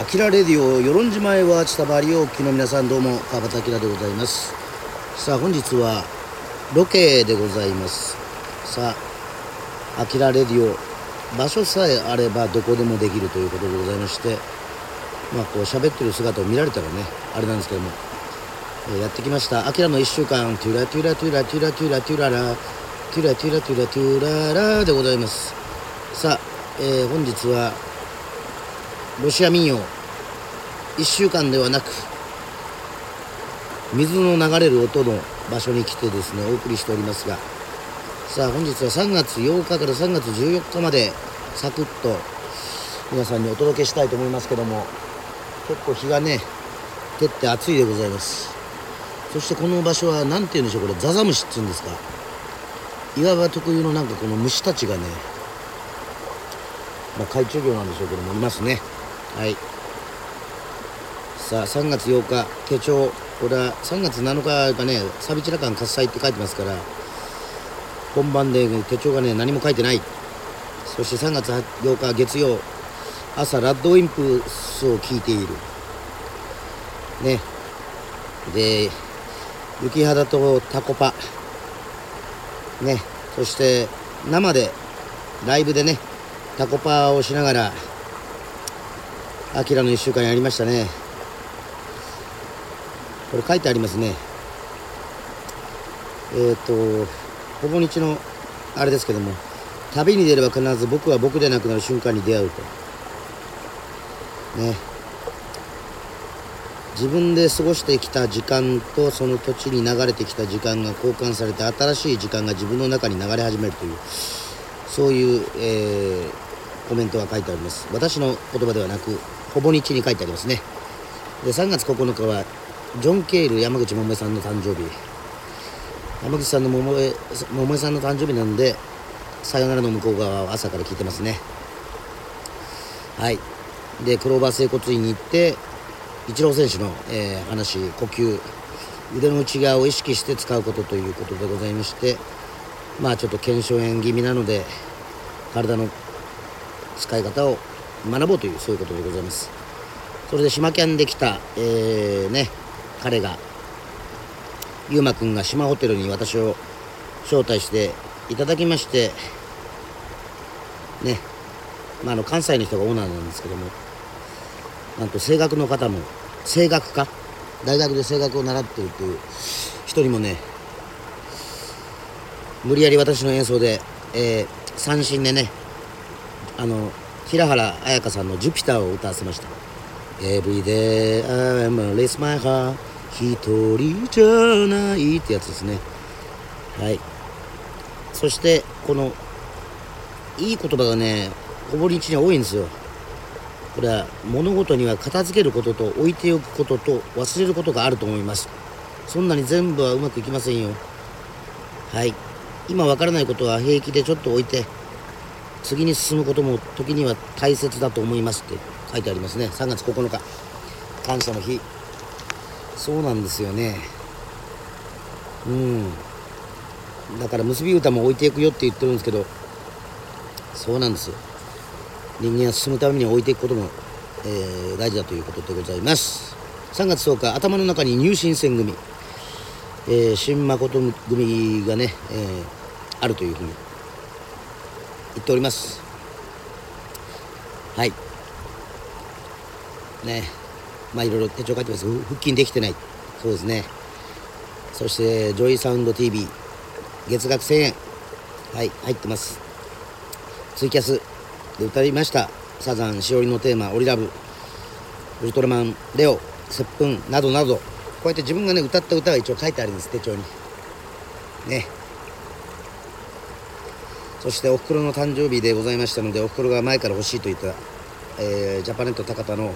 アキラレディオ与論島へは千葉りおきの皆さんどうも川端明でございます。さあ本日はロケでございます。さあアキラレディオ場所さえあればどこでもできるということでございましてまあこう喋ってる姿を見られたらねあれなんですけども、えーやってきました。アキラの1週間トゥラトゥラトゥラトゥラトゥラトゥララトゥラトゥラトゥラトゥララでございます。さあ、えー本日はロシア民謡。1週間ではなく水の流れる音の場所に来てですねお送りしておりますが。さあ本日は3月8日から3月14日までサクッと皆さんにお届けしたいと思いますけども結構日がね照って暑いでございます。そしてこの場所は何て言うんでしょうこれザザムシっつうんですか。岩場特有のなんかこの虫たちがねまあ、海中魚なんでしょうけどもいますね。はい。さあ3月8日手帳これは3月7日がねサビチラ館喝采って書いてますから本番で手帳がね何も書いてない。そして3月8日月曜朝ラッドウィンプスを聞いている。ね。で雪肌とタコパ。ね。そして生でライブでねタコパをしながらアキラの1週間やりましたね。これ書いてありますね。えっ、とほぼ日のあれですけども旅に出れば必ず僕は僕でなくなる瞬間に出会うと。ね。自分で過ごしてきた時間とその土地に流れてきた時間が交換されて新しい時間が自分の中に流れ始めるというそういう、えーコメントが書いてあります。私の言葉ではなくほぼ日に書いてありますね。で3月9日はジョン・ケール山口百恵さんの誕生日。山口さんの百恵さんの誕生日なんでさよならの向こう側は朝から聞いてますね。はい。でクローバー整骨院に行ってイチロー選手の、えー話呼吸腕の内側を意識して使うことということでございましてまあちょっと腱鞘炎気味なので体の使い方を学ぼうというそういうことでございます。それで島キャンで来た、えー、ね彼がゆうまくんが島ホテルに私を招待していただきましてねまああの関西の人がオーナーなんですけどもなんと声楽の方も声楽家大学で声楽を習っているという一人もね無理やり私の演奏で、えー三振でねあの平原綾香さんの「ジュピター」を歌わせました「Every day I'm a race my heart. 一人じゃない」ってやつですね。はい。そしてこのいい言葉がねほぼ日には多いんですよ。これは物事には片付けることと置いておくことと忘れることがあると思います。そんなに全部はうまくいきませんよ。はい。今わからないことは平気でちょっと置いて次に進むことも時には大切だと思いますって書いてありますね。3月9日。感謝の日。そうなんですよね。うん。だから結び歌も置いていくよって言ってるんですけどそうなんです。よ人間は進むために置いていくことも、えー大事だということでございます。3月10日。頭の中に入信戦組、えー新誠組がね、えーあるというふうに言っております。はい。ね。まあいろいろ手帳書いてます。腹筋できてない。そうですね。そしてジョイサウンド TV 月額1000円。はい。入ってます。ツイキャス。で歌いました。サザンしおりのテーマ「オリラブ」ウルトラマン。レオ。接吻。などなど。こうやって自分がね歌った歌が一応書いてあるんです。手帳に。ね。そしておふくろの誕生日でございましたのでおふくろが前から欲しいと言った、えージャパネット高田の、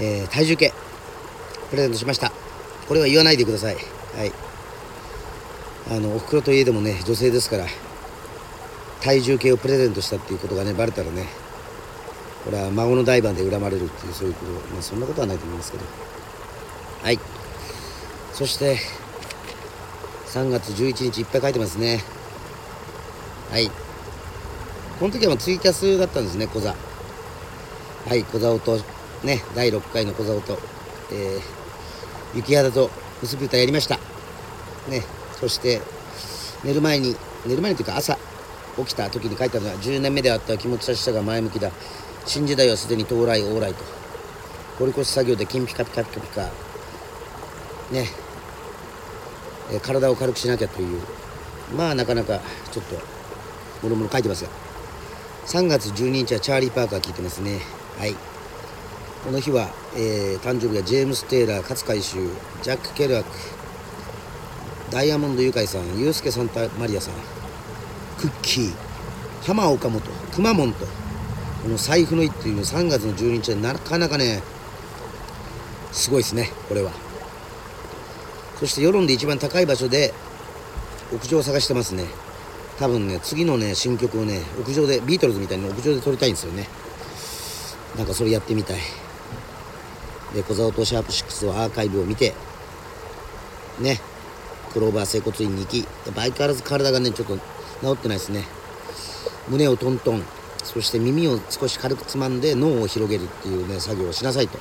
えー体重計プレゼントしました。これは言わないでください。はい。あのおふくろといえどもね女性ですから体重計をプレゼントしたっていうことがねバレたらねこれは孫の代番で恨まれるっていうそういうことまあそんなことはないと思いますけど。はい。そして3月11日いっぱい書いてますね。はい。この時はもうツイキャスだったんですね小座。はい小座をとね第6回の小竿と、えー、雪肌と結び歌やりました。ねそして寝る前に寝る前にというか朝起きた時に書いたのは10年目であった気持ちさしさが前向きだ。新時代はすでに到来往来と。堀越し作業で金ピカピカピカピカ。ね。え体を軽くしなきゃという。まあなかなかちょっともろもろ書いてますが3月12日はチャーリー・パーカー聞いてますね。はい。この日は、えー、誕生日はジェームス・テイラー勝海舟ジャック・ケルアクダイヤモンドユカイさんユースケ・サンタマリアさんクッキー浜岡本くまモンとこの財布の日っていうの3月の12日はなかなかねすごいですねこれは。そして世論で一番高い場所で屋上を探してますね。多分ね次のね新曲をね屋上でビートルズみたいに屋上で撮りたいんですよね。なんかそれやってみたい。で小沢とシャープ6はアーカイブを見てねクローバー整骨院に行き相変わらず体がねちょっと治ってないですね。胸をトントンそして耳を少し軽くつまんで脳を広げるっていうね作業をしなさいと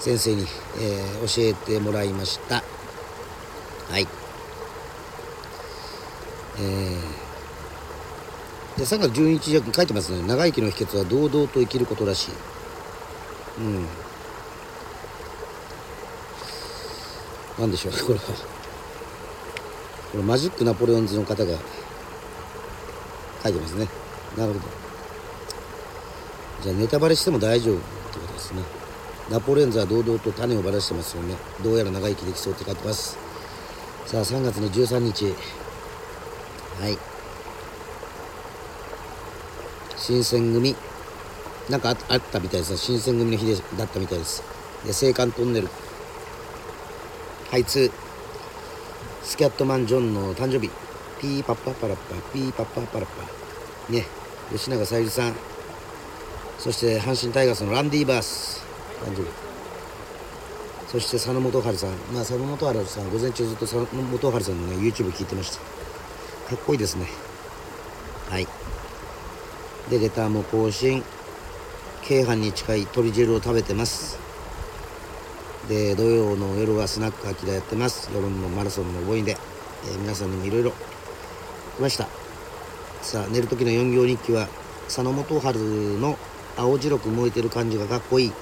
先生に、えー、教えてもらいました。はい。えー、で3月12日に書いてますね長生きの秘訣は堂々と生きることらしい。うん。何でしょうこれは。これマジックナポレオンズの方が書いてますね。なるほど。じゃあネタバレしても大丈夫ってことですね。ナポレオンズは堂々と種をばらしてますよね。どうやら長生きできそうって書いてます。さあ3月の13日。はい。新選組。なんかあったみたいです新選組の日でだったみたいです。で青函トンネル。はいつスキャットマンジョンの誕生日。ピーパッパパラッパ。ピーパッパパラッパ。ね。吉永小百合さん。そして阪神タイガースのランディバース。誕生日。そして佐野元春さん。まあ佐野元春さん午前中ずっと佐野元春さんのね YouTube 聞いてました。かっこいいですね。はい。でレターも更新。京阪に近い鶏汁を食べてます。で土曜の夜はスナック秋田やってます。夜のマラソンの覚えで、えー、皆さんにもいろいろ来ました。さあ寝る時の4行日記は佐野元春の青白く燃えてる感じがかっこいい。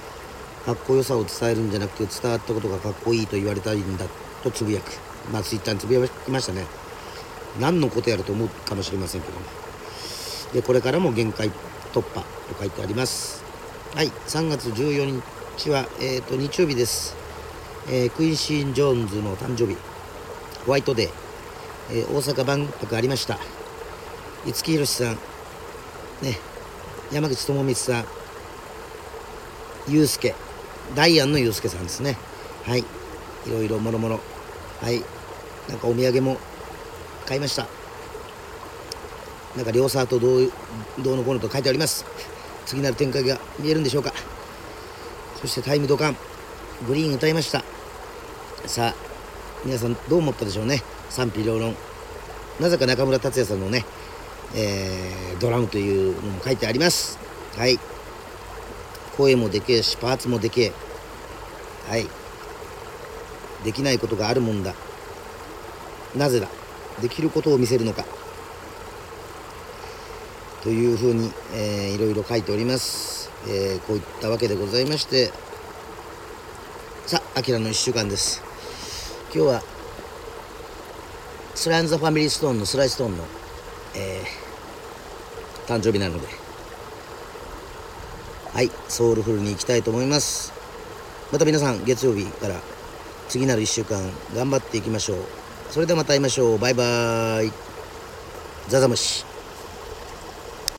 かっこよさを伝えるんじゃなくて伝わったことがかっこいいと言われたいんだとつぶやく。まあツイッターにつぶやきましたね。何のことやると思うかもしれませんけどもでこれからも限界突破と書いてあります。はい3月14日は、えーと、日曜日です、えー、クイーンシーン・ジョーンズの誕生日。ホワイトデー、えー、大阪万博ありました。五木ひろしさん。ね山口智光さん。祐介ダイアンの祐介さんですね。はい。いろいろもろもろ。はい。なんかお土産も買いました。なんか両サーとどうどうのこうのと書いてあります。次なる展開が見えるんでしょうか。そしてタイムドカン。グリーン歌いました。さあ皆さんどう思ったでしょうね。賛否両論。なぜか中村達也さんのね、えー、ドラムというのも書いてあります。はい。声もでけえしパーツもでけえ。はい。できないことがあるもんだ。なぜだ。できることを見せるのか。というふうに、えー、いろいろ書いております、えー、こういったわけでございまして。さあ、あきらの1週間です。今日はスラインザファミリーストーンのスライストーンの、えー、誕生日なので。はいソウルフルに行きたいと思います。また皆さん月曜日から次なる1週間頑張っていきましょう。それではまた会いましょう。バイバーイ。ザザムシ。